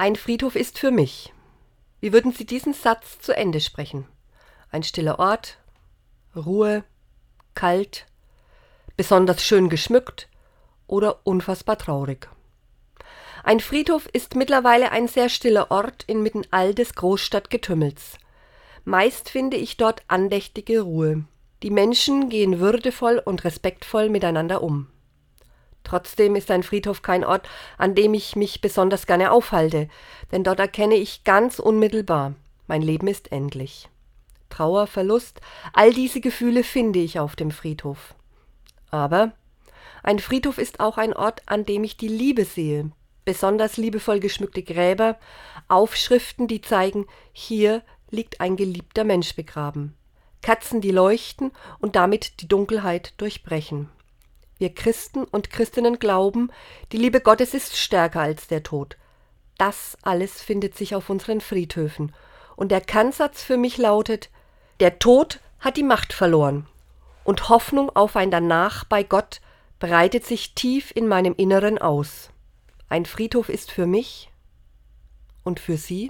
Ein Friedhof ist für mich. Wie würden Sie diesen Satz zu Ende sprechen? Ein stiller Ort, Ruhe, kalt, besonders schön geschmückt oder unfassbar traurig. Ein Friedhof ist mittlerweile ein sehr stiller Ort inmitten all des Großstadtgetümmels. Meist finde ich dort andächtige Ruhe. Die Menschen gehen würdevoll und respektvoll miteinander um. Trotzdem ist ein Friedhof kein Ort, an dem ich mich besonders gerne aufhalte, denn dort erkenne ich ganz unmittelbar, mein Leben ist endlich. Trauer, Verlust, all diese Gefühle finde ich auf dem Friedhof. Aber ein Friedhof ist auch ein Ort, an dem ich die Liebe sehe, besonders liebevoll geschmückte Gräber, Aufschriften, die zeigen, hier liegt ein geliebter Mensch begraben. Katzen, die leuchten und damit die Dunkelheit durchbrechen. Wir Christen und Christinnen glauben, die Liebe Gottes ist stärker als der Tod. Das alles findet sich auf unseren Friedhöfen. Und der Kannsatz für mich lautet, der Tod hat die Macht verloren. Und Hoffnung auf ein Danach bei Gott breitet sich tief in meinem Inneren aus. Ein Friedhof ist für mich und für Sie?